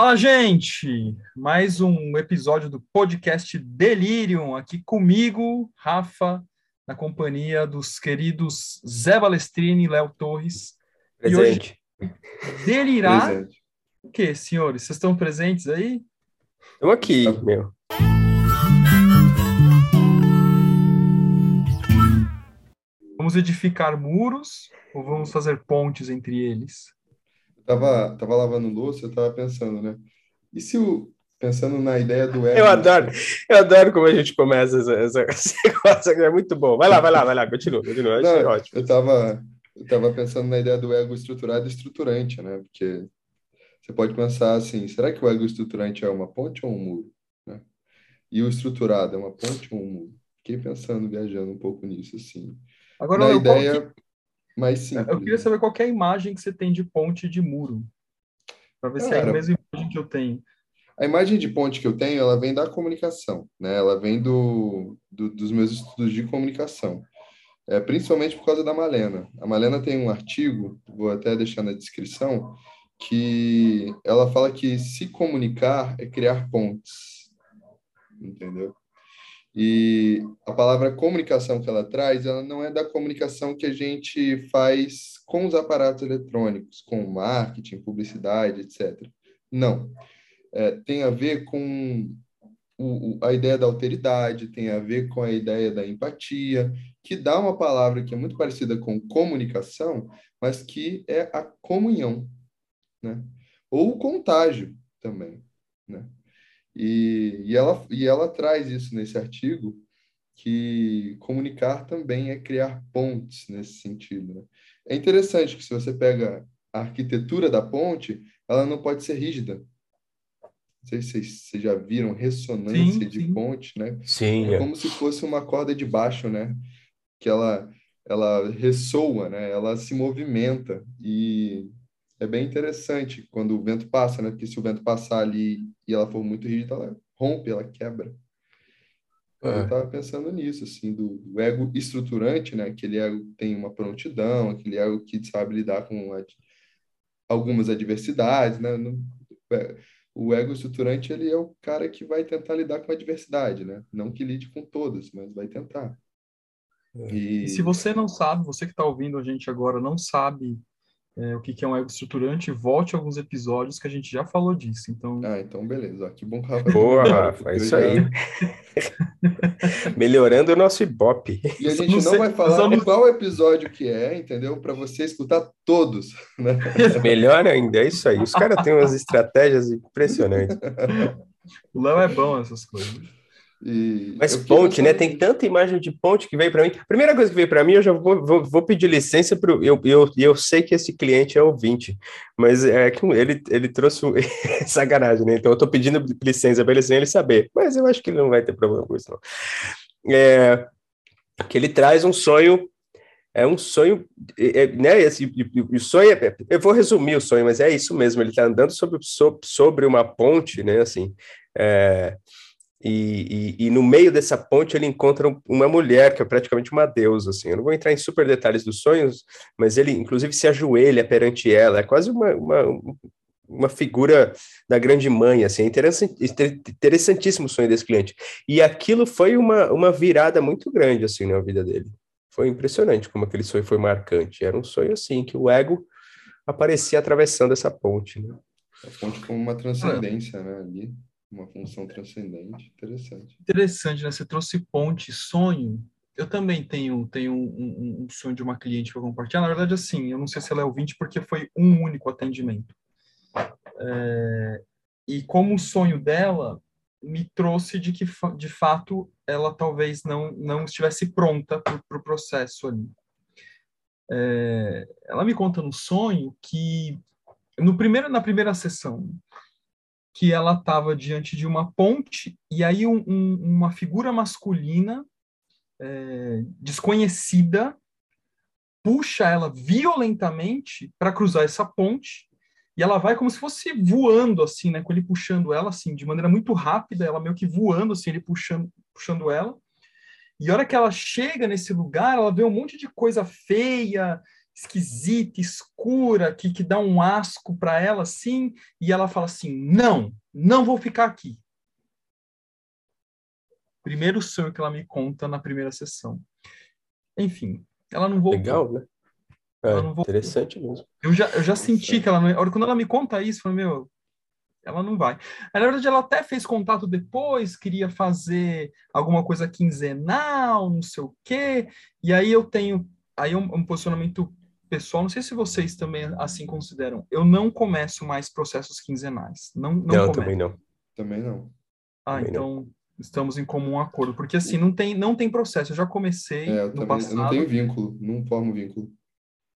Fala, gente! Mais um episódio do podcast Delirium, aqui comigo, Rafa, na companhia dos queridos Zé Balestrini e Léo Torres. Presente. E hoje, delirar. Presente. O que, senhores? Vocês estão presentes aí? Estamos aqui, meu. Vamos edificar muros ou vamos fazer pontes entre eles? Tava, tava lavando louça, eu tava pensando, né? E se o. Pensando na ideia do ego. Eu adoro, eu adoro como a gente começa essa, essa, esse negócio, é muito bom. Vai lá, vai lá, vai lá, continua, continua. Não, é ótimo. Eu tava, eu tava pensando na ideia do ego estruturado e estruturante, né? Porque você pode pensar assim: será que o ego estruturante é uma ponte ou um muro? Né? E o estruturado é uma ponte ou um muro? Fiquei pensando, viajando um pouco nisso, assim. Agora, na ideia. Que mais simples. Eu queria saber qual é a imagem que você tem de ponte de muro. Para ver Cara, se é a mesma imagem que eu tenho. A imagem de ponte que eu tenho, ela vem da comunicação, né? Ela vem do, do dos meus estudos de comunicação. É, principalmente por causa da Malena. A Malena tem um artigo, vou até deixar na descrição, que ela fala que se comunicar é criar pontes. Entendeu? E a palavra comunicação que ela traz, ela não é da comunicação que a gente faz com os aparatos eletrônicos, com marketing, publicidade, etc. Não. É, tem a ver com o, a ideia da alteridade, tem a ver com a ideia da empatia, que dá uma palavra que é muito parecida com comunicação, mas que é a comunhão, né? Ou o contágio também, né? E, e, ela, e ela traz isso nesse artigo, que comunicar também é criar pontes nesse sentido. Né? É interessante que se você pega a arquitetura da ponte, ela não pode ser rígida. Não sei se vocês já viram ressonância sim, de sim. ponte, né? Sim. É, é como se fosse uma corda de baixo, né? Que ela, ela ressoa, né? Ela se movimenta e é bem interessante quando o vento passa, né? Porque se o vento passar ali e ela for muito rígida, ela rompe, ela quebra. É. Eu estava pensando nisso, assim, do, do, ego estruturante, né? Aquele ego que tem uma prontidão, aquele ego que sabe lidar com ad, algumas adversidades, né? No, é, o ego estruturante, ele é o cara que vai tentar lidar com a adversidade, né? Não que lide com todas, mas vai tentar. É. E... e se você não sabe, você que está ouvindo a gente agora não sabe é, o que, que é um ego estruturante, volte a alguns episódios que a gente já falou disso. Então... Ah, então beleza. Que bom, Rafa. Boa, Rafa, é isso já... aí. Melhorando o nosso Ibope. E a gente não, não vai falar vamos... qual episódio que é, entendeu? Para você escutar todos. Né? Melhor ainda, é isso aí. Os caras têm umas estratégias impressionantes. O Léo é bom essas coisas. E Mas ponte, né? Tem tanta imagem de ponte que veio para mim. Primeira coisa que veio para mim, eu já vou, vou, vou pedir licença para eu, eu, eu sei que esse cliente é ouvinte, mas é que ele, ele trouxe sacanagem, né? Então eu estou pedindo licença para ele sem ele saber. Mas eu acho que ele não vai ter problema com isso, não. É, que ele traz um sonho é um sonho, é, né? Esse, o sonho, é, eu vou resumir o sonho, mas é isso mesmo. Ele está andando sobre, sobre uma ponte, né? Assim, é, e, e, e, no meio dessa ponte ele encontra uma mulher que é praticamente uma deusa, assim. Eu não vou entrar em super detalhes dos sonhos, mas ele inclusive se ajoelha perante ela. É quase uma, uma, uma figura da grande mãe, assim. É interessant, interessantíssimo o sonho desse cliente. E aquilo foi uma, uma virada muito grande, assim, na vida dele. Foi impressionante como aquele sonho foi marcante. Era um sonho, assim, que o ego aparecia atravessando essa ponte, né? A ponte como uma transcendência, né, ali uma função transcendente, interessante. Interessante, né? Você trouxe ponte, sonho. Eu também tenho, tenho um, um, sonho de uma cliente para compartilhar. Na verdade, assim, eu não sei se ela é ouvinte, porque foi um único atendimento. É, e como o sonho dela me trouxe de que, de fato, ela talvez não, não estivesse pronta para o pro processo ali. É, ela me conta no sonho que no primeiro, na primeira sessão, que ela estava diante de uma ponte e aí um, um, uma figura masculina é, desconhecida puxa ela violentamente para cruzar essa ponte e ela vai como se fosse voando assim, né, com ele puxando ela assim de maneira muito rápida, ela meio que voando assim, ele puxando puxando ela. E a hora que ela chega nesse lugar, ela vê um monte de coisa feia, esquisita, escura, que, que dá um asco para ela assim, e ela fala assim: não, não vou ficar aqui. Primeiro sonho que ela me conta na primeira sessão. Enfim, ela não voltou. Legal, né? É, interessante mesmo. Eu já, eu já senti que ela não. Quando ela me conta isso, eu falei, meu, ela não vai. Na verdade, ela até fez contato depois, queria fazer alguma coisa quinzenal, não sei o quê. E aí eu tenho aí um, um posicionamento pessoal, não sei se vocês também assim consideram. Eu não começo mais processos quinzenais. Não, não, não também não. Também não. Ah, também então não. estamos em comum acordo, porque assim não tem não tem processo. Eu já comecei é, eu no também, passado. Eu não tenho vínculo, não formo vínculo.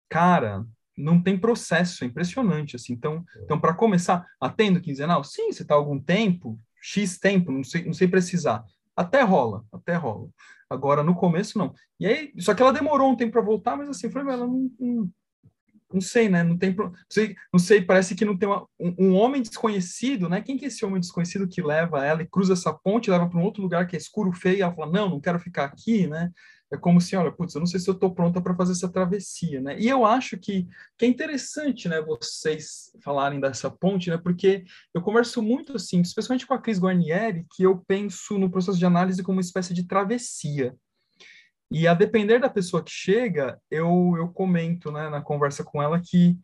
Cara, não tem processo, é impressionante assim. Então, então para começar, atendo quinzenal? Sim, você está algum tempo, X tempo, não sei, não sei precisar. Até rola, até rola. Agora, no começo, não. E aí, só que ela demorou um tempo para voltar, mas assim, foi, ela não, não, não, sei, né? Não tem, não sei, não sei parece que não tem uma, um, um, homem desconhecido, né? Quem que é esse homem desconhecido que leva ela e cruza essa ponte, leva para um outro lugar que é escuro, feio, e ela fala, não, não quero ficar aqui, né? É como se, olha, putz, eu não sei se eu estou pronta para fazer essa travessia, né? E eu acho que, que é interessante, né, vocês falarem dessa ponte, né? Porque eu converso muito, assim, especialmente com a Cris Guarnieri, que eu penso no processo de análise como uma espécie de travessia. E a depender da pessoa que chega, eu, eu comento, né, na conversa com ela que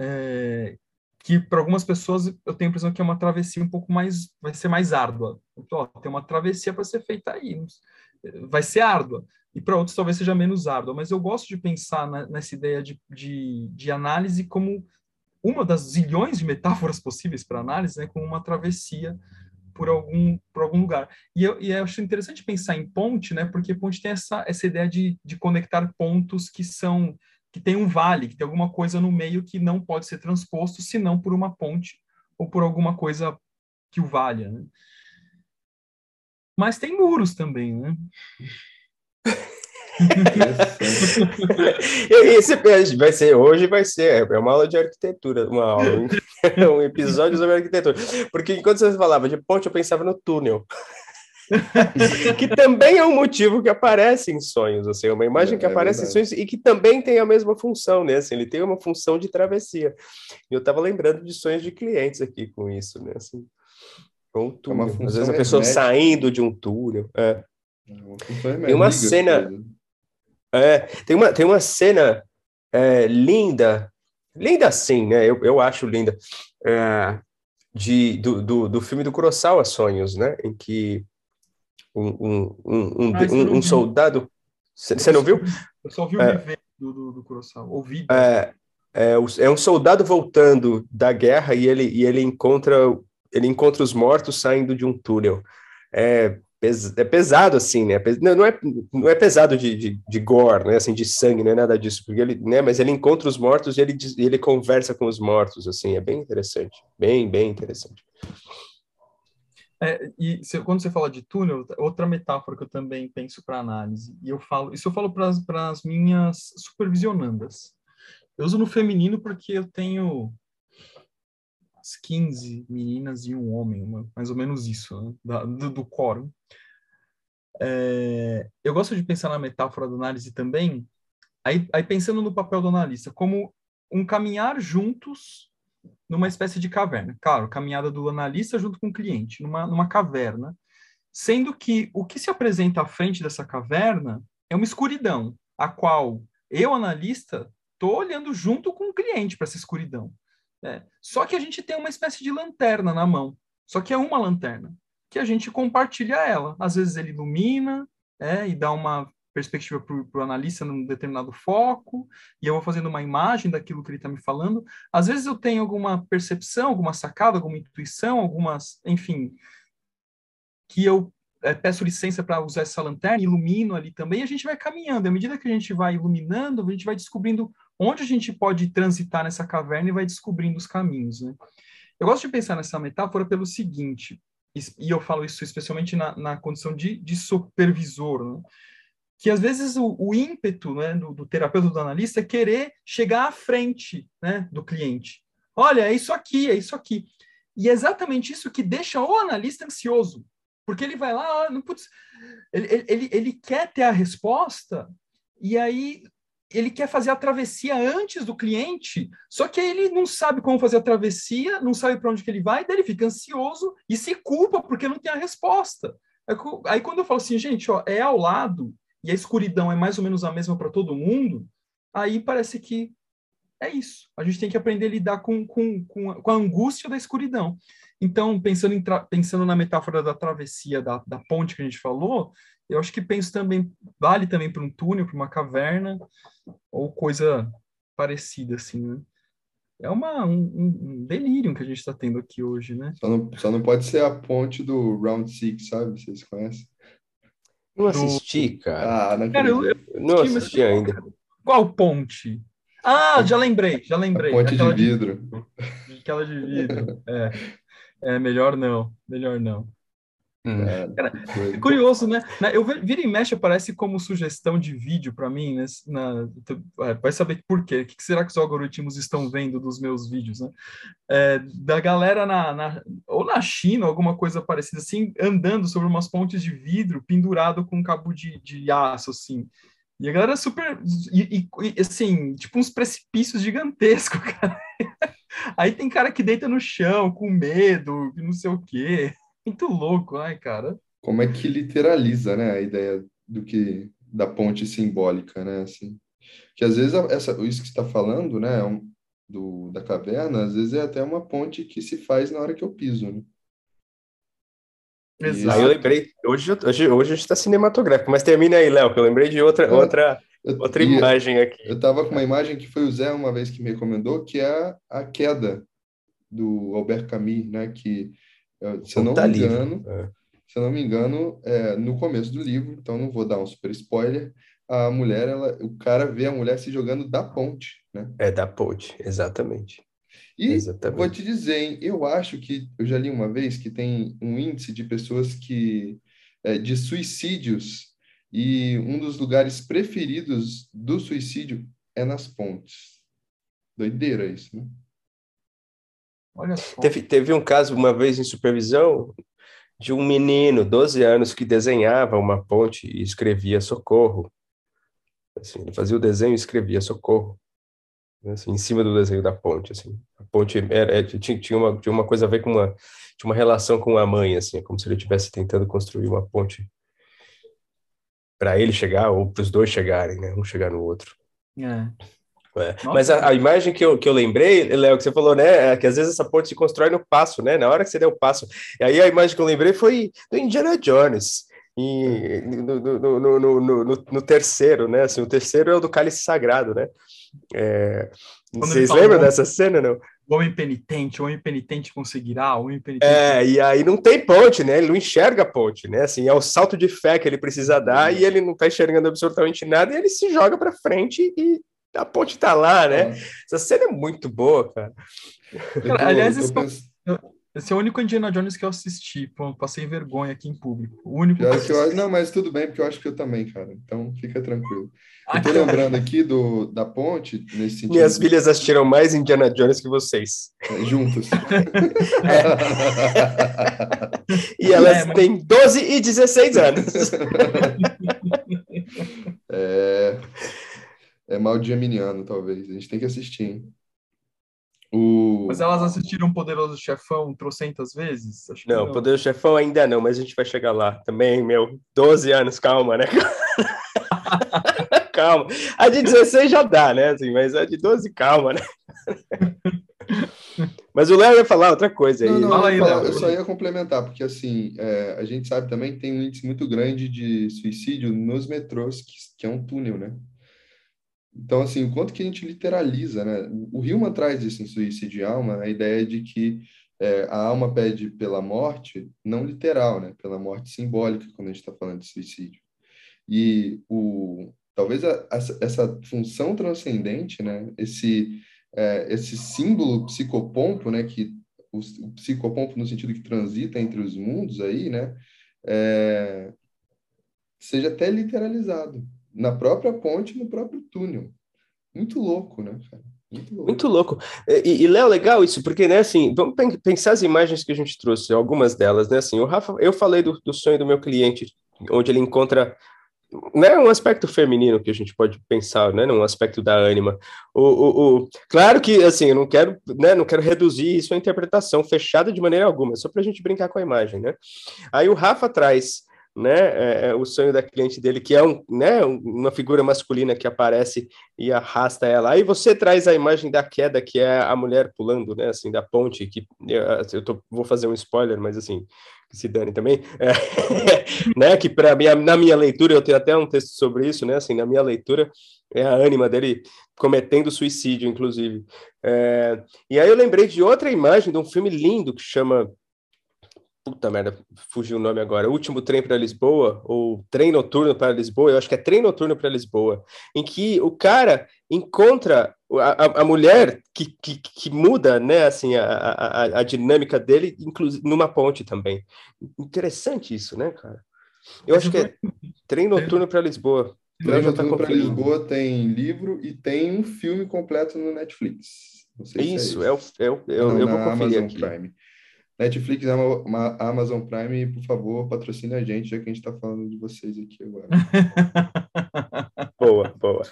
é, que para algumas pessoas eu tenho a impressão que é uma travessia um pouco mais, vai ser mais árdua. Então, ó, tem uma travessia para ser feita aí, vai ser árdua e para outros talvez seja menos árdua, mas eu gosto de pensar na, nessa ideia de, de, de, análise como uma das zilhões de metáforas possíveis para análise, né, como uma travessia por algum, por algum lugar. E eu, e eu acho interessante pensar em ponte, né, porque ponte tem essa, essa ideia de, de conectar pontos que são que tem um vale, que tem alguma coisa no meio que não pode ser transposto, senão por uma ponte ou por alguma coisa que o valha. Né? Mas tem muros também, né? Esse vai ser hoje vai ser é uma aula de arquitetura, uma aula, um episódio sobre arquitetura. Porque enquanto você falava de ponte, eu pensava no túnel. que também é um motivo que aparece em sonhos, assim, uma imagem é, que aparece é em sonhos e que também tem a mesma função, né? Assim, ele tem uma função de travessia. E eu estava lembrando de sonhos de clientes aqui com isso, né? Assim, com o é túnel. É Às vezes a pessoa hermética. saindo de um túnel. É. Tem uma cena. É, tem, uma, tem uma cena é, linda, linda sim, né? Eu, eu acho linda, é, de, do, do, do filme do Kurosawa Sonhos, né? Em que um, um, um, um, ah, um, um soldado. Você não viu? Eu só vi o é, do, do, do Kurosawa, ouvi. É, é, é um soldado voltando da guerra e ele, e ele encontra ele encontra os mortos saindo de um túnel. É, é pesado assim, né? Não é, não é pesado de, de, de, gore, né? Assim, de sangue, não é nada disso, porque ele, né? Mas ele encontra os mortos e ele, ele conversa com os mortos, assim, é bem interessante, bem, bem interessante. É, e se, quando você fala de túnel, outra metáfora que eu também penso para análise, e eu falo, isso eu falo para as minhas supervisionandas. Eu uso no feminino porque eu tenho 15 meninas e um homem, uma, mais ou menos isso, né? da, do, do quórum. É, eu gosto de pensar na metáfora da análise também, aí, aí pensando no papel do analista, como um caminhar juntos numa espécie de caverna. Claro, caminhada do analista junto com o cliente, numa, numa caverna, sendo que o que se apresenta à frente dessa caverna é uma escuridão, a qual eu, analista, estou olhando junto com o cliente para essa escuridão. É. Só que a gente tem uma espécie de lanterna na mão. Só que é uma lanterna que a gente compartilha ela. Às vezes ele ilumina é, e dá uma perspectiva para o analista num determinado foco, e eu vou fazendo uma imagem daquilo que ele está me falando. Às vezes eu tenho alguma percepção, alguma sacada, alguma intuição, algumas, enfim, que eu é, peço licença para usar essa lanterna, ilumino ali também, e a gente vai caminhando. À medida que a gente vai iluminando, a gente vai descobrindo onde a gente pode transitar nessa caverna e vai descobrindo os caminhos. Né? Eu gosto de pensar nessa metáfora pelo seguinte, e eu falo isso especialmente na, na condição de, de supervisor, né? que às vezes o, o ímpeto né, do, do, terapeuta, do analista, é querer chegar à frente né, do cliente. Olha, é isso aqui, é isso aqui. E é exatamente isso que deixa o analista ansioso, porque ele vai lá, não, putz, ele, ele, ele quer ter a resposta, e aí ele quer fazer a travessia antes do cliente, só que ele não sabe como fazer a travessia, não sabe para onde que ele vai, daí ele fica ansioso e se culpa porque não tem a resposta. Aí quando eu falo assim, gente, ó, é ao lado e a escuridão é mais ou menos a mesma para todo mundo, aí parece que é isso. A gente tem que aprender a lidar com, com, com, a, com a angústia da escuridão. Então, pensando, pensando na metáfora da travessia da, da ponte que a gente falou, eu acho que penso também, vale também para um túnel, para uma caverna, ou coisa parecida, assim, né? É uma, um, um delírio que a gente está tendo aqui hoje, né? Só não, só não pode ser a ponte do Round Six, sabe? Vocês conhecem? Não assisti, cara. Ah, não, cara, eu, eu não assisti ainda. Qual ponte? Ah, já lembrei, já lembrei. A ponte aquela de vidro. De, aquela de vidro. É. é, melhor não, melhor não. Hum. É, Cara, é curioso, né? Eu vira e mexe aparece como sugestão de vídeo para mim, né? Na, é, vai saber por quê. O que será que os algoritmos estão vendo dos meus vídeos, né? É, da galera na, na, ou na China, alguma coisa parecida assim, andando sobre umas pontes de vidro pendurado com um cabo de, de aço, assim. E a galera super. E, e, assim, tipo uns precipícios gigantescos, cara. Aí tem cara que deita no chão com medo, não sei o quê. Muito louco, ai, cara. Como é que literaliza, né, a ideia do que da ponte simbólica, né, assim. Que às vezes essa, isso que está falando, né, é do, da caverna, às vezes é até uma ponte que se faz na hora que eu piso, né? Exato. Aí eu lembrei, hoje, hoje, hoje está cinematográfico, mas termina aí, Léo, que eu lembrei de outra, outra, eu, outra imagem aqui. Eu estava com uma imagem que foi o Zé uma vez que me recomendou, que é a queda do Albert Camus, né? Que, se eu não tá me engano, é. se eu não me engano, é, no começo do livro, então não vou dar um super spoiler, a mulher, ela, o cara vê a mulher se jogando da ponte, né? É da ponte, exatamente. E Exatamente. vou te dizer, hein, eu acho que eu já li uma vez que tem um índice de pessoas que é, de suicídios e um dos lugares preferidos do suicídio é nas pontes. Doideira isso, né? Olha só. Teve, teve um caso uma vez em supervisão de um menino, 12 anos, que desenhava uma ponte e escrevia socorro. Assim, ele fazia o desenho e escrevia socorro. Assim, em cima do desenho da ponte, assim. A ponte era, tinha, tinha, uma, tinha uma coisa a ver com uma, tinha uma relação com a mãe, assim, como se ele estivesse tentando construir uma ponte para ele chegar ou para os dois chegarem, né? Um chegar no outro. É. É. Mas a, a, imagem que eu, que eu lembrei, Léo, que você falou, né, é que às vezes essa ponte se constrói no passo, né, na hora que você der o passo. E aí a imagem que eu lembrei foi do Indiana Jones, e no, no, no, no, no terceiro, né, assim, o terceiro é o do cálice sagrado, né, é, vocês lembram dessa cena, não? O homem penitente, o homem penitente conseguirá, o homem penitente... É, e aí não tem ponte, né? Ele não enxerga a ponte, né? Assim, é o salto de fé que ele precisa dar e ele não está enxergando absolutamente nada e ele se joga para frente e a ponte está lá, né? É. Essa cena é muito boa, cara. cara aliás, esse, esse, é o único Indiana Jones que eu assisti. Pô, passei vergonha aqui em público. O único que, que eu, Não, mas tudo bem, porque eu acho que eu também, cara. Então fica tranquilo. Eu tô lembrando aqui do, da ponte, nesse sentido. Minhas filhas assistiram mais Indiana Jones que vocês. É, juntos. é. E elas é, mas... têm 12 e 16 anos. é, é mal geminiano, talvez. A gente tem que assistir, hein? O... Mas elas assistiram Poderoso Chefão trocentas vezes? Acho não, não, Poderoso Chefão ainda não, mas a gente vai chegar lá. Também, meu, 12 anos, calma, né? calma. A de 16 já dá, né? Assim, mas a de 12, calma, né? Mas o Léo ia falar outra coisa aí. Não, não, Fala aí, Léo. Eu só ia complementar, porque assim, é, a gente sabe também que tem um índice muito grande de suicídio nos metrôs, que, que é um túnel, né? Então, assim, o quanto que a gente literaliza, né? O Hillman traz isso em Suicídio de Alma, a ideia de que é, a alma pede pela morte, não literal, né? Pela morte simbólica, quando a gente está falando de suicídio. E o, talvez a, essa função transcendente, né, esse, é, esse símbolo psicopompo, né, que o, o, psicopompo no sentido que transita entre os mundos aí, né, é, seja até literalizado na própria ponte, no próprio túnel. Muito louco, né, cara? Muito louco. Muito louco. E, e Léo, legal isso, porque, né, assim, vamos pensar as imagens que a gente trouxe, algumas delas, né, assim, o Rafa, eu falei do, do sonho do meu cliente, onde ele encontra né, um aspecto feminino que a gente pode pensar, né, num aspecto da ânima. O, o, o, claro que, assim, eu não quero, né, não quero reduzir isso à interpretação fechada de maneira alguma, só para a gente brincar com a imagem, né. Aí o Rafa traz, né, é, é, o sonho da cliente dele, que é um, né, uma figura masculina que aparece e arrasta ela. Aí você traz a imagem da queda, que é a mulher pulando, né, assim, da ponte, que eu, tô, vou fazer um spoiler, mas assim, que se dane também, é, né, que para minha na minha leitura eu tenho até um texto sobre isso, né, assim, na minha leitura é a ânima dele cometendo suicídio, inclusive. É, e aí eu lembrei de outra imagem de um filme lindo que chama Puta merda, fugiu o nome agora. Último trem para Lisboa, ou trem noturno para Lisboa, eu acho que é trem noturno para Lisboa, em que o cara encontra a, a mulher que, que, que, muda, né, assim, a, a, a dinâmica dele, inclusive numa ponte também. Interessante isso, né, cara? Eu acho que é trem noturno para Lisboa. Trem noturno para Lisboa tem livro e tem um filme completo no Netflix. isso, é, é, o, é, o, eu, Não, eu vou conferir Amazon aqui. Prime. Netflix, Amazon Prime, por favor, patrocine a gente, já que a gente está falando de vocês aqui agora. boa, boa.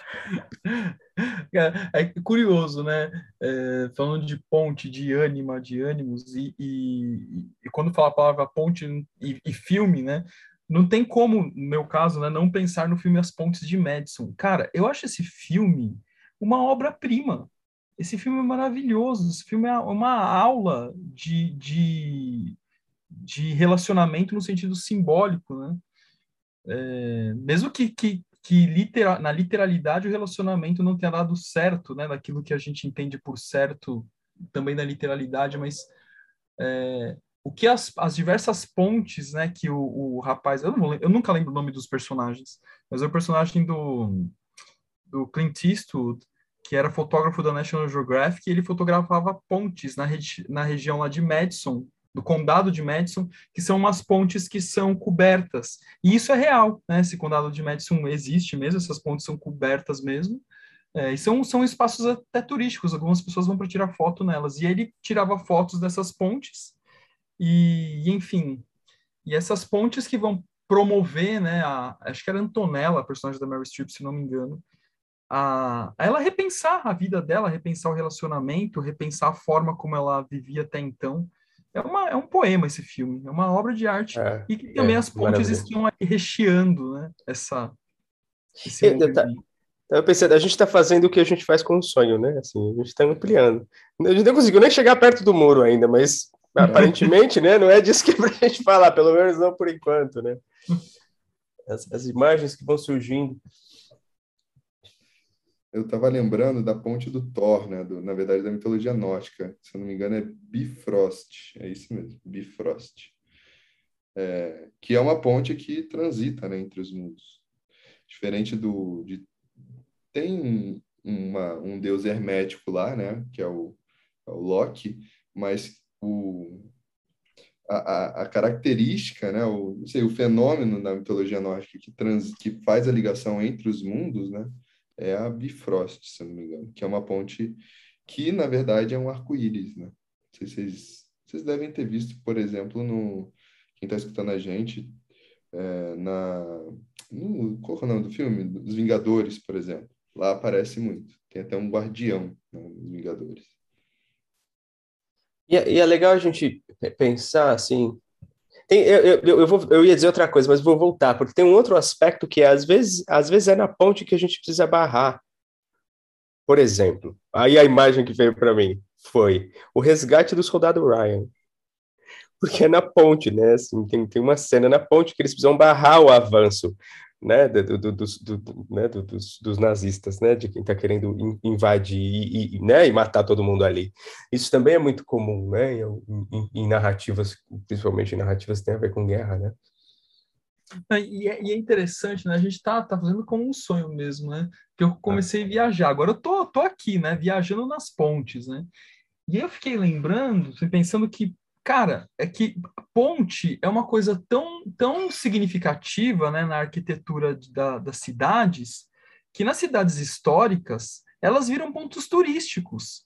É, é curioso, né? É, falando de ponte, de ânima, de ânimos, e, e, e, quando fala a palavra ponte e, e, filme, né? Não tem como, no meu caso, né, não pensar no filme As Pontes de Madison. Cara, eu acho esse filme uma obra-prima. Esse filme é maravilhoso. Esse filme é uma aula de, de, de relacionamento no sentido simbólico, né? É, mesmo que, que, que litera, na literalidade o relacionamento não tenha dado certo, né? Naquilo que a gente entende por certo, também na literalidade, mas é, o que as, as diversas pontes, né? Que o, o rapaz, eu, não, eu nunca lembro o nome dos personagens, mas é o personagem do do Clint Eastwood que era fotógrafo da National Geographic, e ele fotografava pontes na, regi na região lá de Madison, do condado de Madison, que são umas pontes que são cobertas. E isso é real, né? Esse condado de Madison existe mesmo, essas pontes são cobertas mesmo. É, e são, são espaços até turísticos, algumas pessoas vão para tirar foto nelas. E ele tirava fotos dessas pontes, e enfim. E essas pontes que vão promover, né? A, acho que era Antonella, a personagem da Mary Streep, se não me engano, a, a ela repensar a vida dela, repensar o relacionamento, repensar a forma como ela vivia até então. É, uma, é um poema esse filme, é uma obra de arte é, e que também é, as pontes estão recheando né, essa, esse eu, tá, eu pensei, a gente está fazendo o que a gente faz com o sonho, né? Assim, a gente está ampliando. A gente não conseguiu nem chegar perto do muro ainda, mas aparentemente, né? Não é disso que é a gente falar, pelo menos não por enquanto, né? As, as imagens que vão surgindo eu estava lembrando da ponte do Thor, né? Do, na verdade, da mitologia nórdica. Se eu não me engano, é Bifrost. É isso mesmo, Bifrost. É, que é uma ponte que transita né, entre os mundos. Diferente do... De, tem uma, um deus hermético lá, né? Que é o, é o Loki, mas o, a, a, a, característica, né, o, sei, o fenômeno da mitologia nórdica que, trans, que faz a ligação entre os mundos, né, é a Bifrost, se não me engano, que é uma ponte que, na verdade, é um arco-íris, né? Vocês, vocês devem ter visto, por exemplo, no quem está escutando a gente, é, na no, qual é o nome do filme? Os Vingadores, por exemplo. Lá aparece muito. Tem até um guardião né, Vingadores. E é, e é legal a gente pensar assim tem, eu, eu, eu, vou, eu ia dizer outra coisa, mas vou voltar, porque tem um outro aspecto que às vezes, às vezes é na ponte que a gente precisa barrar. Por exemplo, aí a imagem que veio para mim foi o resgate do soldado Ryan. Porque é na ponte, né? Assim, tem, tem uma cena na ponte que eles precisam barrar o avanço né, do, do, do, do né, dos, dos, nazistas, né, de quem está querendo invadir e, e, né, e matar todo mundo ali. Isso também é muito comum, né, em, em, em narrativas, principalmente em narrativas que têm a ver com guerra, né. E é, e é interessante, né, a gente está tá fazendo como um sonho mesmo, né, que eu comecei a viajar, agora eu tô, tô aqui, né, viajando nas pontes, né, e eu fiquei lembrando, pensando que cara, é que ponte é uma coisa tão, tão significativa né, na arquitetura da, das cidades, que nas cidades históricas elas viram pontos turísticos.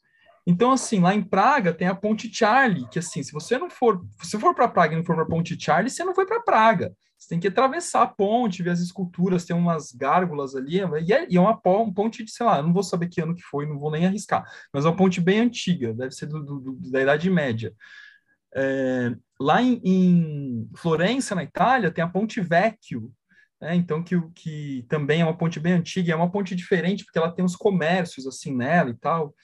Então, assim, lá em Praga tem a Ponte Charlie, que assim, se você não for, se for para Praga e não for para a Ponte Charlie, você não foi para Praga. Você tem que atravessar a ponte, ver as esculturas, tem umas gárgulas ali, e é, e é uma, ponte de, sei lá, não vou saber que ano que foi, não vou nem arriscar, mas é uma ponte bem antiga, deve ser do, do, da Idade Média. É, lá em, em, Florença, na Itália, tem a Ponte Vecchio, né? então que, que também é uma ponte bem antiga, é uma ponte diferente porque ela tem os comércios assim nela e tal.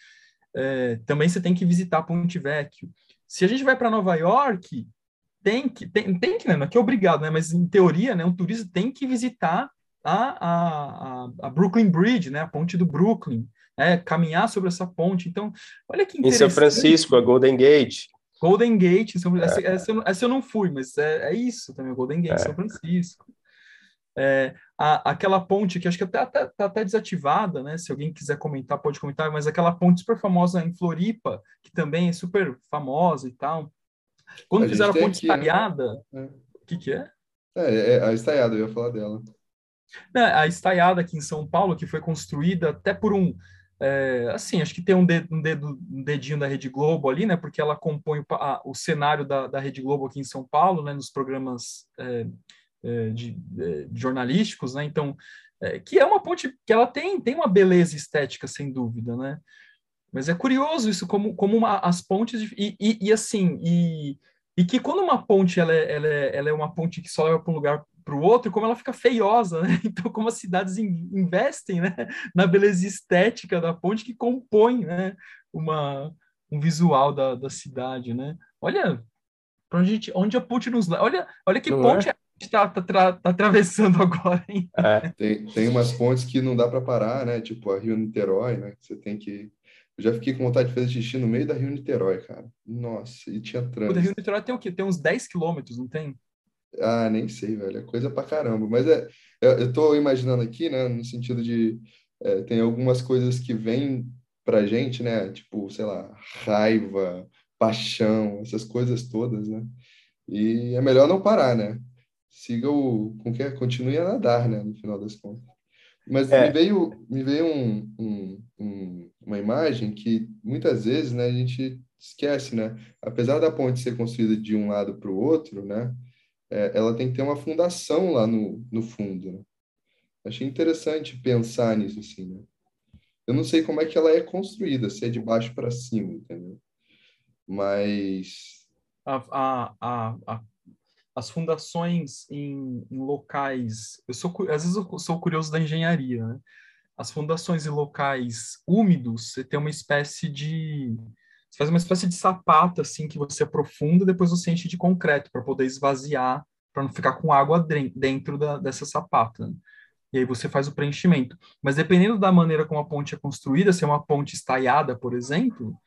É, também você tem que visitar a Ponte Vecchio. Se a gente vai para Nova York, tem que, tem, tem que, né? não é que é obrigado, né? mas em teoria, né, um turista tem que visitar a, a, a Brooklyn Bridge, né, a ponte do Brooklyn, é, caminhar sobre essa ponte. Então, olha que interessante. Em São Francisco, a Golden Gate. Golden Gate, São, é. essa, essa, essa, eu não fui, mas é, é isso também, Golden Gate, é. São Francisco. É, a, aquela ponte que acho que até está até desativada, né? Se alguém quiser comentar, pode comentar, mas aquela ponte super famosa em Floripa, que também é super famosa e tal. Quando a fizeram a ponte aqui, né? estaiada, né? o que, que é? é? É, a estaiada, eu ia falar dela. a estaiada aqui em São Paulo, que foi construída até por um é, assim, acho que tem um, dedo, um, dedo, um dedinho da Rede Globo ali, né? Porque ela compõe o, a, o cenário da, da Rede Globo aqui em São Paulo, né? Nos programas é, é, de, é, jornalísticos, né? Então, é, que é uma ponte que ela tem, tem uma beleza estética, sem dúvida, né? Mas é curioso isso, como, como uma, as pontes... De, e, e, e, assim, e, e que quando uma ponte ela é, ela é, ela é uma ponte que só leva para um lugar para o outro, como ela fica feiosa, né? Então, como as cidades investem né? na beleza estética da ponte que compõe né? uma, um visual da, da cidade, né? Olha para onde, a gente, onde a ponte nos leva. Olha, olha que não ponte é? está tá, tá, tá, atravessando agora, hein? É. Tem, tem umas pontes que não dá para parar, né? Tipo a Rio Niterói, né? Você tem que. Eu já fiquei com vontade de fazer xixi no meio da Rio Niterói, cara. Nossa, e tinha trânsito. O da Rio Niterói tem o quê? Tem uns 10 quilômetros, não tem? Ah, nem sei, velho. É coisa pra caramba. Mas é, eu, eu tô imaginando aqui, né, no sentido de é, tem algumas coisas que vêm pra gente, né? Tipo, sei lá, raiva, paixão, essas coisas todas, né? E é melhor não parar, né? Siga o. Com que continue a nadar, né? No final das contas. Mas é. me veio, me veio um, um, um, uma imagem que muitas vezes né, a gente esquece, né? Apesar da ponte ser construída de um lado para o outro, né? É, ela tem que ter uma fundação lá no, no fundo. Né? Achei interessante pensar nisso assim, né? Eu não sei como é que ela é construída, se é de baixo para cima, entendeu? Mas a, a, a, as fundações em, em, locais, eu sou às vezes eu sou curioso da engenharia, né? As fundações em locais úmidos, você tem uma espécie de você faz uma espécie de sapato assim que você aprofunda, depois você enche de concreto para poder esvaziar, para não ficar com água dentro da, dessa sapata. Né? E aí você faz o preenchimento. Mas dependendo da maneira como a ponte é construída, se é uma ponte estaiada, por exemplo,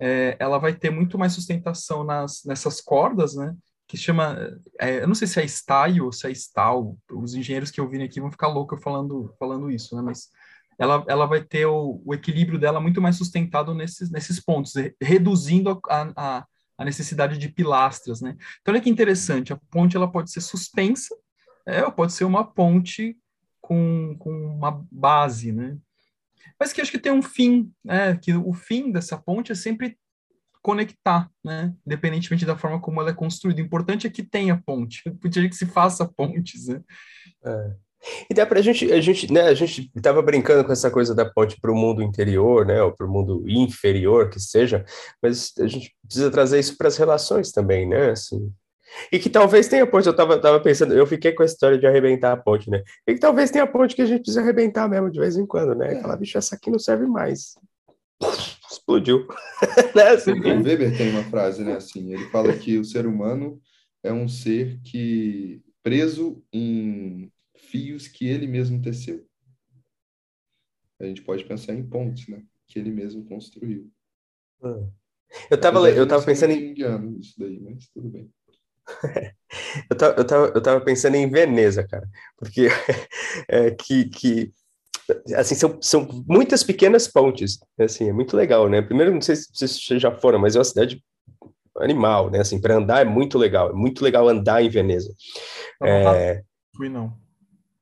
é, ela vai ter muito mais sustentação nas, nessas cordas, né? Que chama, é, eu não sei se é style ou se é stal. Os engenheiros que vi aqui vão ficar loucos falando, falando isso, né? Mas ela, ela vai ter o, o equilíbrio dela muito mais sustentado nesses, nesses pontos, reduzindo a, a, a, necessidade de pilastras, né? Então, olha que interessante, a ponte ela pode ser suspensa, é, ou pode ser uma ponte com, com uma base, né? Mas que acho que tem um fim, né? Que o fim dessa ponte é sempre conectar, né? Independentemente da forma como ela é construída. O importante é que tenha ponte. Podia que se faça pontes, né? É. E dá para a gente, a gente, né, a gente estava brincando com essa coisa da ponte para o mundo interior, né, ou para o mundo inferior, que seja, mas a gente precisa trazer isso para as relações também, né, assim. E que talvez tenha ponte, eu estava tava pensando, eu fiquei com a história de arrebentar a ponte, né, e que talvez tenha ponte que a gente precisa arrebentar mesmo de vez em quando, né, aquela bicha, essa aqui não serve mais. Explodiu. né, assim. O Weber tem uma frase, né, assim, ele fala que o ser humano é um ser que preso em fios que ele mesmo teceu. A gente pode pensar em pontes, né? Que ele mesmo construiu. Ah. Eu estava eu tava pensando em isso daí, mas tudo bem. eu, tava, eu, tava, eu tava pensando em Veneza, cara, porque é, que, que assim, são, são muitas pequenas pontes, assim, é muito legal, né? Primeiro, não sei se vocês já foram, mas é uma cidade animal, né? Assim, para andar é muito legal, é muito legal andar em Veneza. Não, é... Fui não.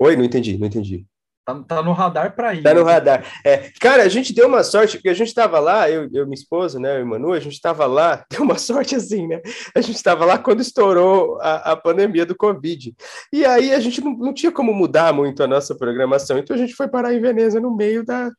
Oi, não entendi, não entendi. Tá, tá no radar para ir. Tá no radar. É, cara, a gente deu uma sorte, porque a gente tava lá, eu, eu minha esposa, né, o Manu, a gente tava lá, deu uma sorte assim, né? A gente tava lá quando estourou a, a pandemia do Covid. E aí a gente não, não tinha como mudar muito a nossa programação, então a gente foi parar em Veneza no meio da,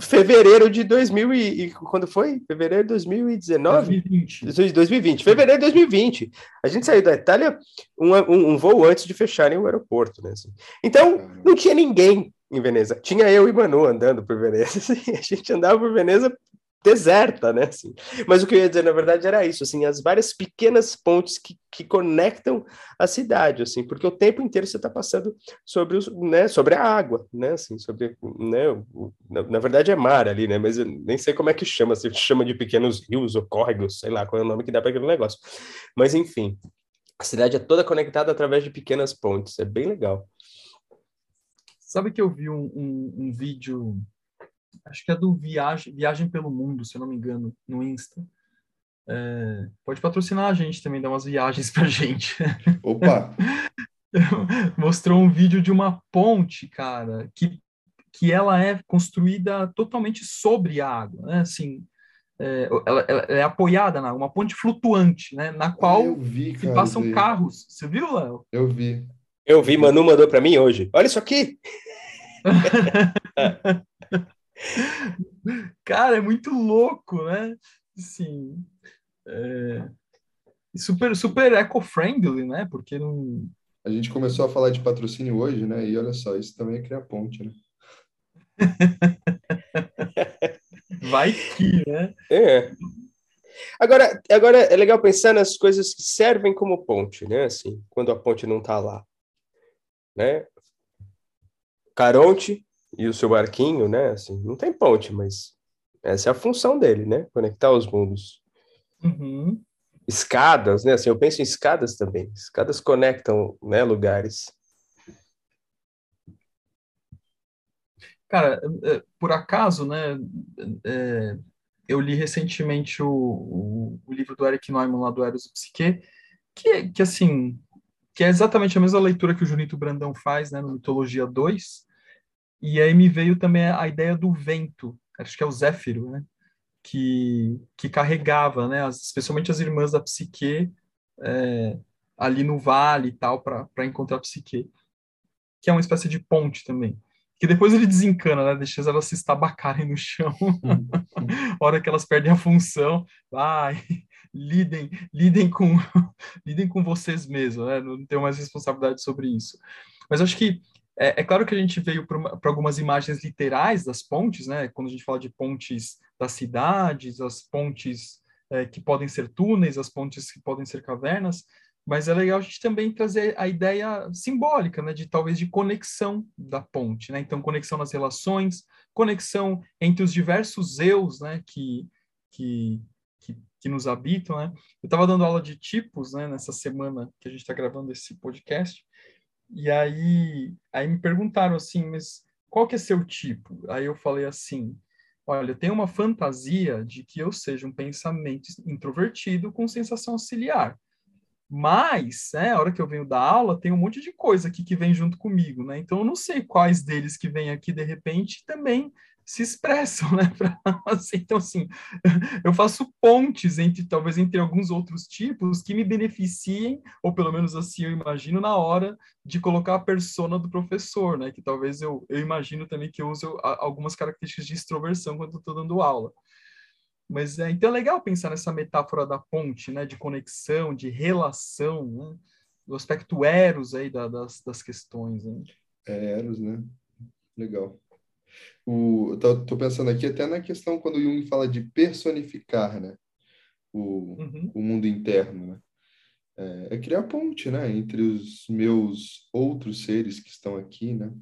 fevereiro de 2000 e, e, quando foi? Fevereiro de 2019? 2020. 2020. Fevereiro de 2020. A gente saiu da Itália um, um, um voo antes de fecharem o aeroporto, né? Assim. Então, não tinha ninguém em Veneza. Tinha eu e Manu andando por Veneza. Assim. A gente andava por Veneza deserta, né? Assim. Mas o que eu ia dizer, na verdade, era isso, assim, as várias pequenas pontes que, que conectam a cidade, assim, porque o tempo inteiro você está passando sobre, os, né, sobre a água, né? Assim, sobre, né, o, na, na, verdade é mar ali, né? Mas eu nem sei como é que chama, se chama de pequenos rios ou córregos, sei lá qual é o nome que dá para aquele negócio. Mas, enfim, a cidade é toda conectada através de pequenas pontes, é bem legal. Sabe que eu vi um, um, um vídeo acho que é do Viagem, Viagem pelo Mundo, se eu não me engano, no Insta. É, pode patrocinar a gente também, dar umas viagens pra gente. Opa! Mostrou um vídeo de uma ponte, cara, que, que ela é construída totalmente sobre a água, né? Assim, é, ela, ela, é apoiada na uma ponte flutuante, né? Na qual vi, cara, passam carros. Você viu, Léo? Eu vi. Eu vi, Manu mandou para mim hoje. Olha isso aqui! Cara, é muito louco, né? Sim. É... Super, super eco-friendly, né? Porque não. A gente começou a falar de patrocínio hoje, né? E olha só, isso também é criar ponte, né? Vai que, né? É. Agora, agora é legal pensar nas coisas que servem como ponte, né? Assim, quando a ponte não está lá, né? Caronte e o seu barquinho, né? Assim, não tem ponte, mas essa é a função dele, né? Conectar os mundos. Uhum. Escadas, né? Assim, eu penso em escadas também. Escadas conectam, né, lugares. Cara, é, por acaso, né? É, eu li recentemente o, o, o, livro do Eric Neumann lá do Eros Psique, que, que assim, que é exatamente a mesma leitura que o Junito Brandão faz, né, no Mitologia 2, e aí me veio também a ideia do vento, acho que é o Zéfiro, né? Que, que carregava, né? As, especialmente as irmãs da Psique é, ali no vale e tal, para encontrar a Psique. Que é uma espécie de ponte também. Que depois ele desencana, né? Deixa elas se estabacarem no chão. hora que elas perdem a função, vai, lidem, lidem com, lidem com vocês mesmos, né? Não tenho mais responsabilidade sobre isso. Mas acho que é, é claro que a gente veio para algumas imagens literais das pontes, né? Quando a gente fala de pontes das cidades, as pontes é, que podem ser túneis, as pontes que podem ser cavernas, mas é legal a gente também trazer a ideia simbólica, né, de talvez de conexão da ponte, né? Então, conexão nas relações, conexão entre os diversos eus, né, que, que, que, nos habitam, né? Eu estava dando aula de tipos, né, nessa semana que a gente está gravando esse podcast, e aí, aí me perguntaram assim, mas qual que é seu tipo? Aí eu falei assim, olha, eu tenho uma fantasia de que eu seja um pensamento introvertido com sensação auxiliar. Mas, né, a hora que eu venho da aula, tem um monte de coisa aqui que vem junto comigo, né? Então eu não sei quais deles que vêm aqui de repente também se expressam, né? Pra, assim, então, assim, eu faço pontes entre, talvez, entre alguns outros tipos que me beneficiem, ou pelo menos assim eu imagino, na hora de colocar a persona do professor, né? Que talvez eu, eu imagino também que eu use algumas características de extroversão quando estou dando aula. Mas é, então é legal pensar nessa metáfora da ponte, né? De conexão, de relação, né? Do aspecto eros aí da, das, das questões, né? É, eros, né? Legal. O, tô, tô, pensando aqui até na questão quando Jung fala de personificar, né? O, uhum. o mundo interno, né? É, é, criar ponte, né? Entre os meus outros seres que estão aqui, né?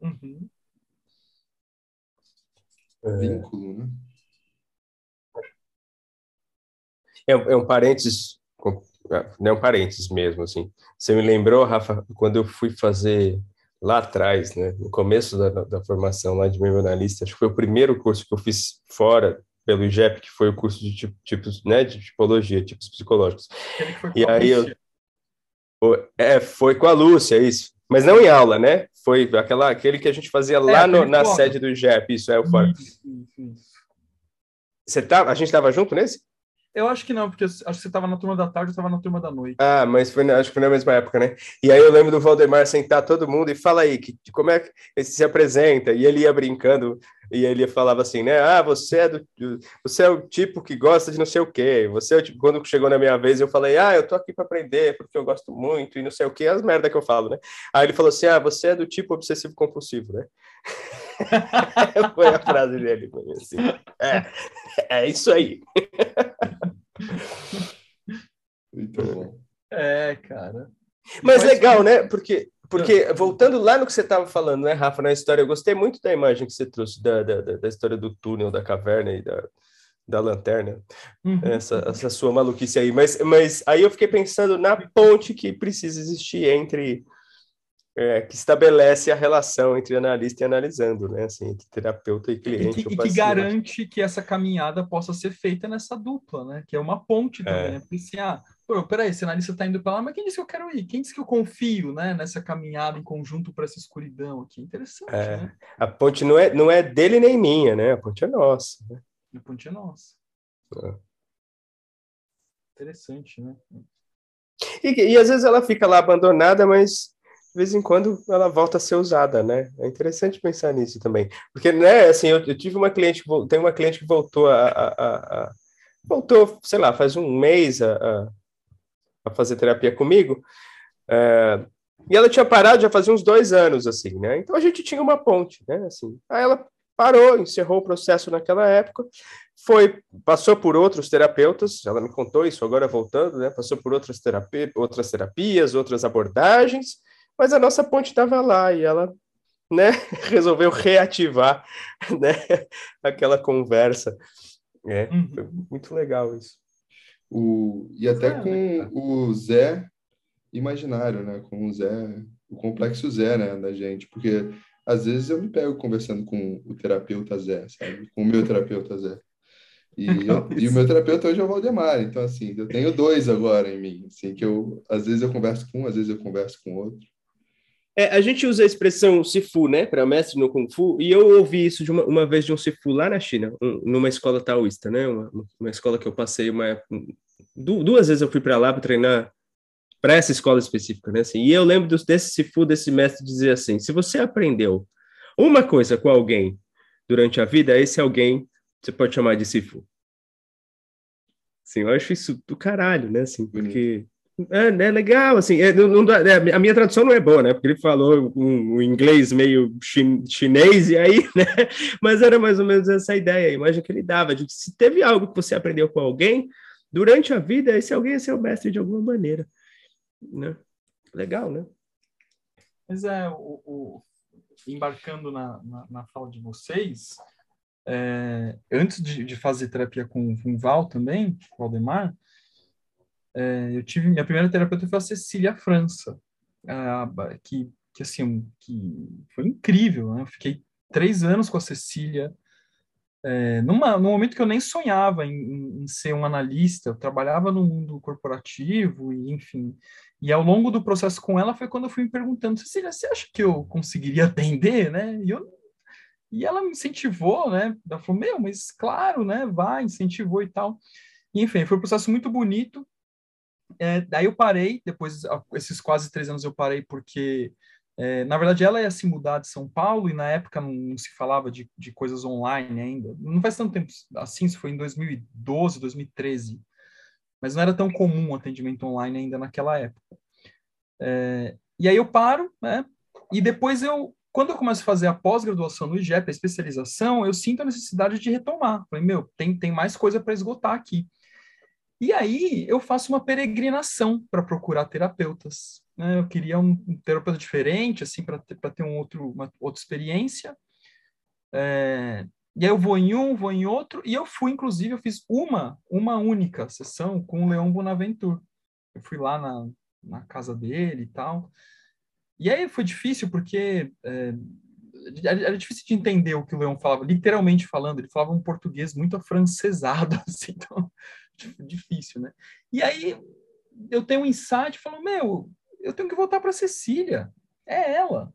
Uhum. É... Vínculo, né? É, é um parênteses, não é um parênteses mesmo, assim. Você me lembrou, Rafa, quando eu fui fazer lá atrás, né, no começo da, da formação lá de membro analista, acho que foi o primeiro curso que eu fiz fora pelo IGEP, que foi o curso de tipo, tipos, né, de tipologia, tipos psicológicos. E aí eu é, foi com a Lúcia, isso. Mas não em aula, né? Foi aquela, aquele que a gente fazia lá é, no, na fora. sede do IGEP, isso é o fora. Você tá, a gente estava junto nesse? Eu acho que não, porque acho que você estava na turma da tarde, eu estava na turma da noite. Ah, mas foi, acho que foi na mesma época, né? E aí eu lembro do Valdemar sentar todo mundo e fala aí, que, como é que ele se apresenta? E ele ia brincando, e ele falava assim, né? Ah, você é, do, você é o tipo que gosta de não sei o quê. Você é o tipo, quando chegou na minha vez, eu falei, ah, eu tô aqui para aprender, porque eu gosto muito, e não sei o quê, as merda que eu falo, né? Aí ele falou assim, ah, você é do tipo obsessivo compulsivo, né? Foi a frase dele, assim. É, é isso aí. Muito bom. É, cara. Mas legal, né? Porque, porque voltando lá no que você estava falando, né, Rafa, na história, eu gostei muito da imagem que você trouxe da, da, da história do túnel, da caverna e da, da lanterna, uhum. essa, essa sua maluquice aí. Mas, mas aí eu fiquei pensando na ponte que precisa existir entre é, que estabelece a relação entre analista e analisando, né? Assim, entre terapeuta e cliente. E que, e que garante que essa caminhada possa ser feita nessa dupla, né? Que é uma ponte também, é. né? Porque assim, ah, pô, peraí, esse analista está indo para lá, mas quem disse que eu quero ir? Quem disse que eu confio, né? Nessa caminhada em conjunto para essa escuridão aqui? Interessante, é. né? A ponte não é, não é dele nem minha, né? A ponte é nossa. Né? A ponte é nossa. É. Interessante, né? E, e às vezes ela fica lá abandonada, mas de vez em quando ela volta a ser usada, né? É interessante pensar nisso também. Porque, né, assim, eu, eu tive uma cliente, tem uma cliente que voltou a, a, a, a, voltou, sei lá, faz um mês a, a, fazer terapia comigo, é, e ela tinha parado já fazia uns dois anos, assim, né? Então a gente tinha uma ponte, né? Assim, aí ela parou, encerrou o processo naquela época, foi, passou por outros terapeutas, ela me contou isso agora voltando, né? Passou por outras, terapia, outras terapias, outras abordagens, mas a nossa ponte estava lá e ela né, resolveu reativar né, aquela conversa. É, uhum. muito legal isso. O, e até é, com o Zé imaginário, né? Com o Zé, o complexo Zé, né, da gente, porque às vezes eu me pego conversando com o terapeuta Zé, sabe? Com o meu terapeuta Zé. E, eu, e o meu terapeuta hoje é o Valdemar, então assim, eu tenho dois agora em mim, assim, que eu às vezes eu converso com um, às vezes eu converso com outro. É, a gente usa a expressão Sifu, né, para mestre no Kung Fu, e eu ouvi isso uma, uma vez de um Sifu lá na China, um, numa escola taoísta, né, uma, uma, escola que eu passei uma duas vezes eu fui para lá para treinar para essa escola específica, né, assim, e eu lembro desse Sifu, desse mestre dizer assim, se você aprendeu uma coisa com alguém durante a vida, esse alguém você pode chamar de Sifu. Sim, eu acho isso do caralho, né, assim, porque é, é legal, assim, é, não, não, é, a minha tradução não é boa, né, porque ele falou um, um inglês meio chin, chinês, e aí, né, mas era mais ou menos essa ideia, a imagem que ele dava, de que se teve algo que você aprendeu com alguém, durante a vida, esse alguém é seu mestre de alguma maneira, né, legal, né. Mas é, o, o embarcando na, na, na, fala de vocês, é, antes de, de, fazer terapia com, com o Val também, com o Aldemar, eu tive minha primeira terapeuta foi a Cecília França, que que assim que foi incrível, né? Eu fiquei três anos com a Cecília, é, numa, num momento que eu nem sonhava em, em, ser um analista, eu trabalhava no mundo corporativo e enfim. E ao longo do processo com ela foi quando eu fui me perguntando, Cecília, você acha que eu conseguiria atender, né? E, eu, e ela me incentivou, né? Ela falou, meu, mas claro, né? Vai, incentivou e tal. E, enfim, foi um processo muito bonito. É, daí eu parei, depois, esses quase três anos eu parei porque, é, na verdade, ela ia se mudar de São Paulo e na época não, não, se falava de, de coisas online ainda. Não faz tanto tempo assim, isso foi em 2012, 2013. Mas não era tão comum o atendimento online ainda naquela época. É, e aí eu paro, né? E depois eu, quando eu começo a fazer a pós-graduação no IGEP, a especialização, eu sinto a necessidade de retomar. Falei, meu, tem, tem mais coisa para esgotar aqui. E aí eu faço uma peregrinação para procurar terapeutas. Né? Eu queria um, um terapeuta diferente, assim, para ter, ter um outro, uma outra experiência. É, e aí eu vou em um, vou em outro, e eu fui, inclusive, eu fiz uma, uma única sessão com o Leão Bonaventure. Eu fui lá na, na casa dele e tal. E aí foi difícil porque é, era difícil de entender o que o Leão falava, literalmente falando, ele falava um português muito afrancesado, assim, então difícil, né? E aí eu tenho um insight, falo, meu, eu tenho que voltar para Cecília, é ela.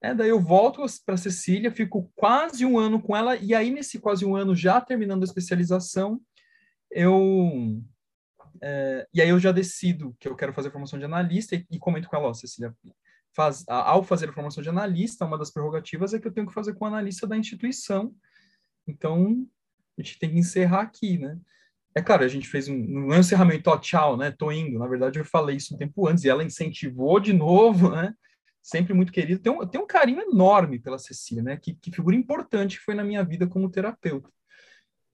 É, daí eu volto para Cecília, fico quase um ano com ela, e aí nesse quase um ano, já terminando a especialização, eu é, e aí eu já decido que eu quero fazer formação de analista e, e comento com ela, ó, Cecília, faz, ao fazer a formação de analista, uma das prerrogativas é que eu tenho que fazer com o analista da instituição. Então, a gente tem que encerrar aqui, né? É claro, a gente fez um, um encerramento, ó, tchau, né? Tô indo. Na verdade, eu falei isso um tempo antes e ela incentivou de novo, né? Sempre muito querida. Tem um, tem um carinho enorme pela Cecília, né? Que, que figura importante foi na minha vida como terapeuta.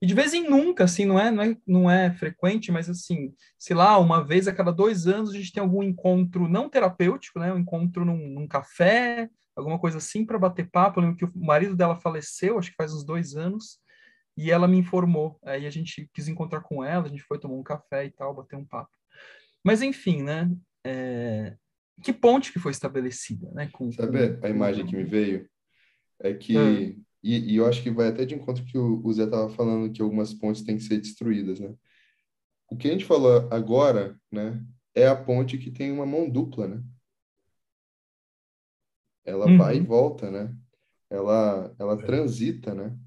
E de vez em nunca, assim, não é, não é, não é frequente, mas assim, sei lá, uma vez a cada dois anos a gente tem algum encontro não terapêutico, né? Um encontro num, num café, alguma coisa assim, para bater papo. Eu lembro que o marido dela faleceu, acho que faz uns dois anos, e ela me informou. Aí a gente quis encontrar com ela, a gente foi tomar um café e tal, bater um papo. Mas enfim, né? É... Que ponte que foi estabelecida, né? Com, Sabe com... a imagem que me veio? É que é. E, e, eu acho que vai até de encontro que o, o Zé estava falando que algumas pontes têm que ser destruídas, né? O que a gente falou agora, né, é a ponte que tem uma mão dupla, né? Ela uhum. vai e volta, né? Ela, ela é. transita, né?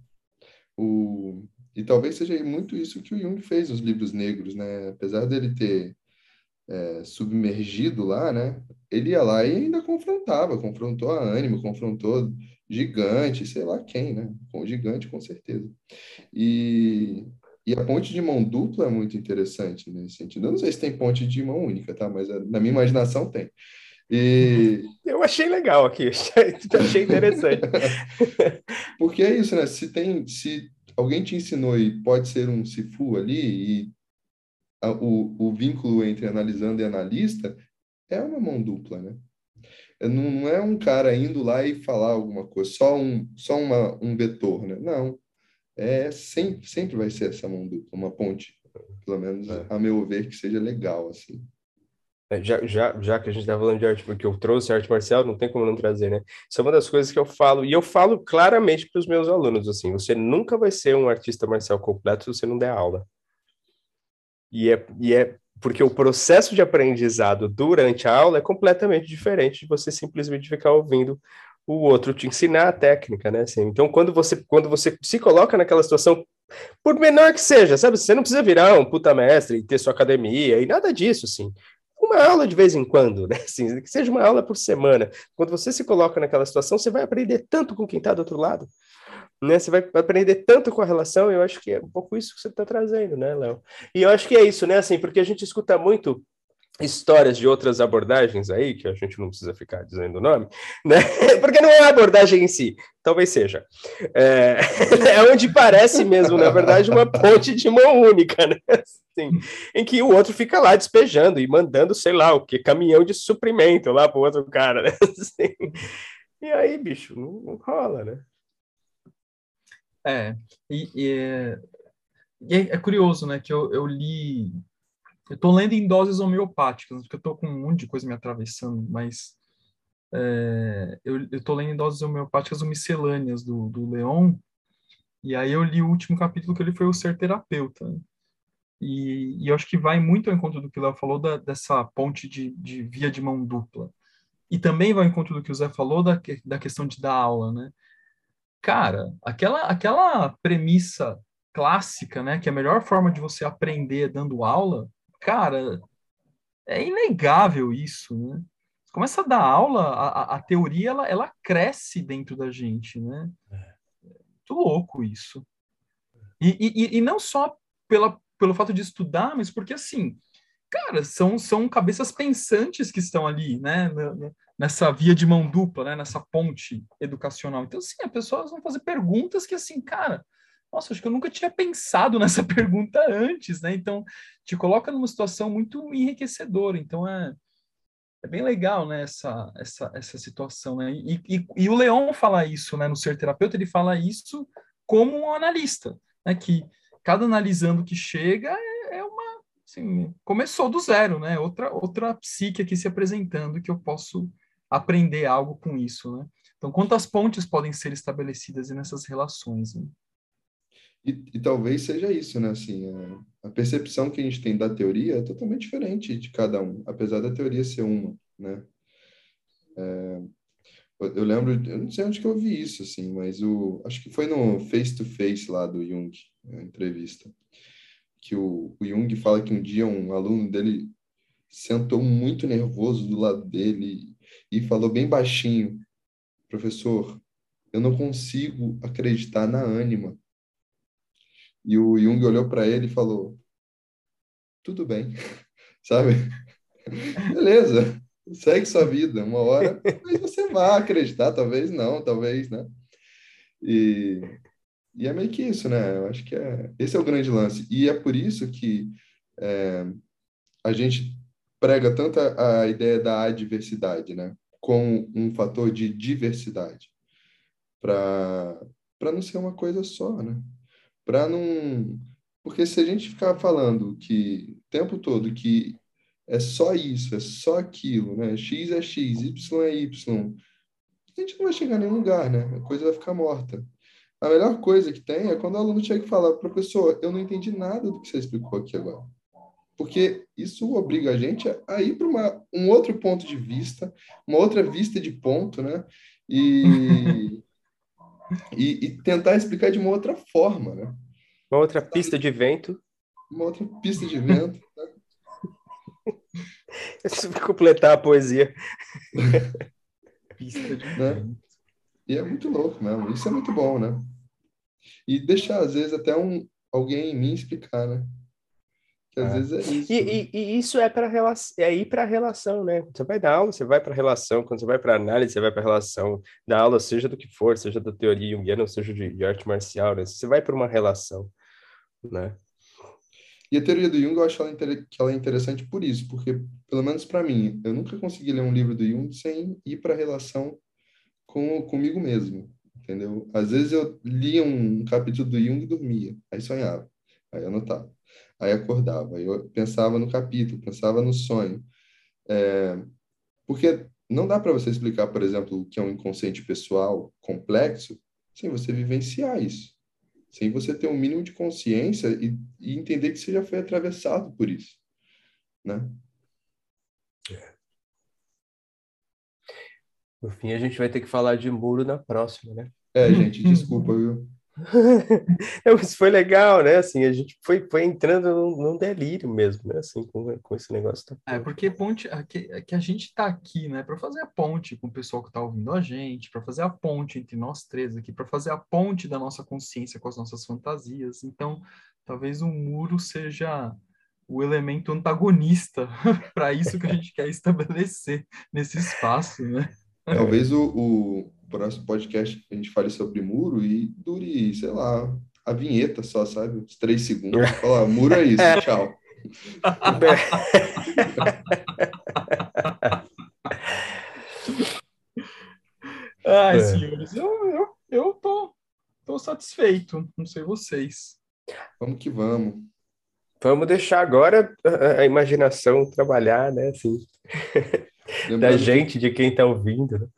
O, e talvez seja muito isso que o Jung fez nos livros negros, né? Apesar dele ter é, submergido lá, né? Ele ia lá e ainda confrontava, confrontou a ânimo, confrontou gigante, sei lá quem, né? Com gigante, com certeza. E, e a ponte de mão dupla é muito interessante nesse sentido. Eu não sei se tem ponte de mão única, tá? Mas é, na minha imaginação tem. E... Eu achei legal aqui, achei interessante. Porque é isso, né? Se tem, se alguém te ensinou e pode ser um Sifu ali, e a, o, o vínculo entre analisando e analista é uma mão dupla, né? não é um cara indo lá e falar alguma coisa, só um, só uma, um vetor, né? Não. É sempre, sempre vai ser essa mão dupla, uma ponte, pelo menos é. a meu ver, que seja legal, assim. É, já, já, já que a gente está falando de arte, porque eu trouxe arte marcial, não tem como não trazer, né? Isso é uma das coisas que eu falo, e eu falo claramente para os meus alunos, assim, você nunca vai ser um artista marcial completo se você não der aula. E é, e é porque o processo de aprendizado durante a aula é completamente diferente de você simplesmente ficar ouvindo o outro te ensinar a técnica, né? Assim, então, quando você, quando você se coloca naquela situação, por menor que seja, sabe? Você não precisa virar um puta mestre e ter sua academia e nada disso, assim. Uma aula de vez em quando, né? Assim, que seja uma aula por semana. Quando você se coloca naquela situação, você vai aprender tanto com quem está do outro lado né? Você vai aprender tanto com a relação, eu acho que é um pouco isso que você está trazendo, né, Léo? E eu acho que é isso, né? Assim, porque a gente escuta muito histórias de outras abordagens aí, que a gente não precisa ficar dizendo o nome, né? Porque não é a abordagem em si, talvez seja. É, é onde parece mesmo, na verdade, uma ponte de mão única, né? Assim, em que o outro fica lá despejando e mandando, sei lá, o que, caminhão de suprimento lá pro outro cara, né? Assim, e aí, bicho, não, não rola, né? É, e, e, é, e é, é, curioso, né, que eu, eu li, eu tô lendo em doses homeopáticas, porque eu tô com um monte de coisa me atravessando, mas é, eu, tô lendo em doses homeopáticas o Miscelâneas do, do Leon, e aí eu li o último capítulo que ele foi o Ser Terapeuta, né? e, e, eu acho que vai muito ao encontro do que o Léo falou, da, dessa ponte de, de via de mão dupla. E também vai ao encontro do que o Zé falou da, da questão de dar aula, né? cara, aquela, aquela premissa clássica, né, que a melhor forma de você aprender é dando aula, cara, é inegável isso, né? Começa a dar aula, a, a teoria ela, ela cresce dentro da gente, né? É. Muito louco isso. E, e, e não só pela, pelo fato de estudar, mas porque assim, cara, são, são cabeças pensantes que estão ali, né? nessa via de mão dupla, né, nessa ponte educacional. Então, sim, as pessoas vão fazer perguntas que, assim, cara, nossa, acho que eu nunca tinha pensado nessa pergunta antes, né? Então, te coloca numa situação muito enriquecedora. Então, é, é bem legal, né, essa, essa, essa situação, né? E, e, e o Leon fala isso, né, no Ser Terapeuta, ele fala isso como um analista, né, que cada analisando que chega é, é uma, assim, começou do zero, né? Outra, outra psique aqui se apresentando que eu posso aprender algo com isso, né? Então, quantas pontes podem ser estabelecidas nessas relações? Né? E, e, talvez seja isso, né? Assim, a, a, percepção que a gente tem da teoria é totalmente diferente de cada um, apesar da teoria ser uma, né? É, Eu, eu, lembro, eu não sei onde que eu vi isso, assim, mas o, acho que foi no Face to Face lá do Jung, a entrevista, que o, o Jung fala que um dia um aluno dele sentou muito nervoso do lado dele e falou bem baixinho, professor, eu não consigo acreditar na ânima. E o Jung olhou para ele e falou, tudo bem, sabe? Beleza, segue sua vida, uma hora talvez você vá acreditar, talvez não, talvez, né? E, e é meio que isso, né? Eu acho que é, esse é o grande lance. E é por isso que é, a gente prega tanto a, a ideia da adversidade, né? Como um fator de diversidade, para não ser uma coisa só, né? Para não. Porque se a gente ficar falando que o tempo todo que é só isso, é só aquilo, né? X é X, Y é Y. A gente não vai chegar a nenhum lugar, né? A coisa vai ficar morta. A melhor coisa que tem é quando o aluno chega e fala, professor, eu não entendi nada do que você explicou aqui agora. Porque isso obriga a gente a ir para um outro ponto de vista, uma outra vista de ponto, né? E, e, e, tentar explicar de uma outra forma, né? Uma outra pista de vento. Uma outra pista de vento. Né? Isso vai completar a poesia. Pista de né? E é muito louco mesmo. Isso é muito bom, né? E deixar, às vezes, até um, alguém em mim explicar, né? Que às é. vezes é isso. E, né? e, e isso é para é ir para a relação, né? Você vai dar aula, você vai para a relação. Quando você vai para análise, você vai para a relação da aula, seja do que for, seja da teoria junguiana, seja de, de arte marcial, né? Você vai para uma relação, né? E a teoria do Jung, eu acho ela que ela é interessante por isso, porque, pelo menos para mim, eu nunca consegui ler um livro do Jung sem ir para a relação com, comigo mesmo, entendeu? Às vezes eu lia um capítulo do Jung e dormia, aí sonhava, aí anotava, aí acordava, eu pensava no capítulo, pensava no sonho. É, porque não dá para você explicar, por exemplo, o que é um inconsciente pessoal complexo sem você vivenciar isso sem você ter um mínimo de consciência e, e entender que você já foi atravessado por isso, né? No fim, a gente vai ter que falar de muro na próxima, né? É, gente, desculpa, viu? Isso foi legal, né? Assim, a gente foi, foi entrando num, num delírio mesmo, né? Assim, com, com esse negócio. É, porque ponte, que, que a gente tá aqui, né? Para fazer a ponte com o pessoal que tá ouvindo a gente, para fazer a ponte entre nós três aqui, para fazer a ponte da nossa consciência com as nossas fantasias. Então, talvez o muro seja o elemento antagonista para isso que a gente quer estabelecer nesse espaço, né? Talvez o, o, próximo podcast a gente fale sobre muro e dure, sei lá, a vinheta só, sabe? Uns três segundos. Falar, muro é isso, tchau. Ai, é. senhores, eu, eu, eu tô, tô satisfeito, não sei vocês. Vamos que vamos. Vamos deixar agora a, imaginação trabalhar, né? Assim, da gente, que... de quem está ouvindo.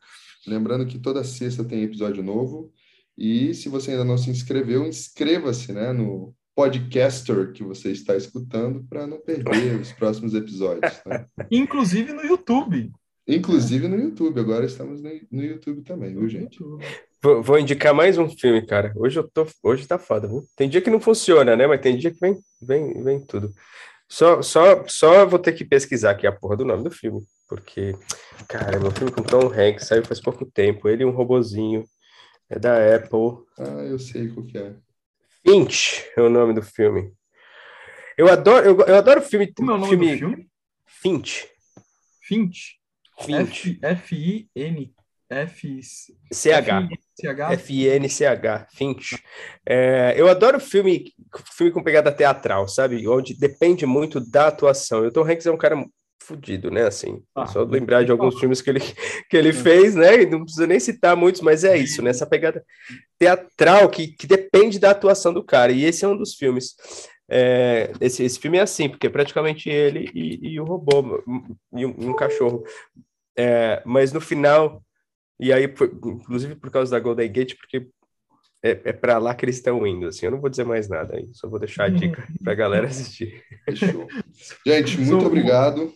Lembrando que toda sexta tem episódio novo. E se você ainda não se inscreveu, inscreva-se né, no podcaster que você está escutando para não perder os próximos episódios. Né? Inclusive no YouTube. Inclusive no YouTube. Agora estamos no, no YouTube também, viu, gente? Vou, vou, indicar mais um filme, cara. Hoje eu tô, hoje tá foda, viu? Tem dia que não funciona, né? Mas tem dia que vem, vem, vem tudo. Só, só, só vou ter que pesquisar aqui a porra do nome do filme, porque, cara, meu filme com Tom Hanks saiu faz pouco tempo. Ele e um robozinho. É da Apple. Ah, eu sei qual que é. Finch é o nome do filme. Eu adoro, eu, eu adoro filme. Como é o nome filme... do filme? Finch. Finch. Finch. F-I-N. F-C-H. F-I-N-C-H. Finch. É, eu adoro filme, filme com pegada teatral, sabe? Onde depende muito da atuação. E o Tom Hanks é um cara fudido, né? Assim, ah, só lembrar de alguns filmes que ele, que ele fez, né? Não precisa nem citar muitos, mas é isso, né? Essa pegada teatral que, que depende da atuação do cara. E esse é um dos filmes. É, esse, esse filme é assim, porque é praticamente ele e, e o robô, e um, e um cachorro. É, mas no final, e aí, inclusive por causa da Golden Gate, porque é, é para lá que eles estão indo, assim. Eu não vou dizer mais nada aí, só vou deixar a dica para a galera assistir. Gente, muito obrigado.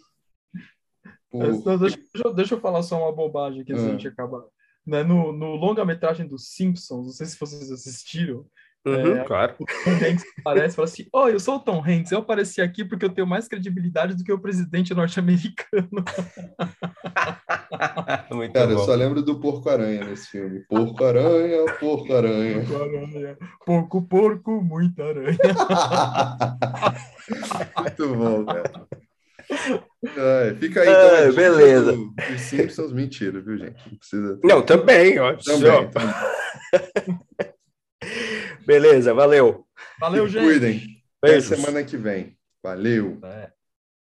Por... Não, deixa, deixa, eu falar só uma bobagem aqui, antes ah. a gente acabar. né, no, no longa-metragem dos Simpsons, não sei se vocês assistiram, Uhum, é, claro. O Tom Hanks aparece e fala assim: Oi, eu sou o Tom Hanks, eu apareci aqui porque eu tenho mais credibilidade do que o presidente norte-americano. Cara, bom. eu só lembro do Porco-Aranha nesse filme. Porco-Aranha, Porco-Aranha. Porco-Aranha. Porco, porco, muita aranha. Muito bom, velho. É, fica aí, então, é, beleza. Do, dos Simpsons, mentira, viu, gente? Não precisa. Não, também, ó. Também. também. Beleza, valeu. Valeu, gente. Cuidem. Até semana que vem. Valeu. É.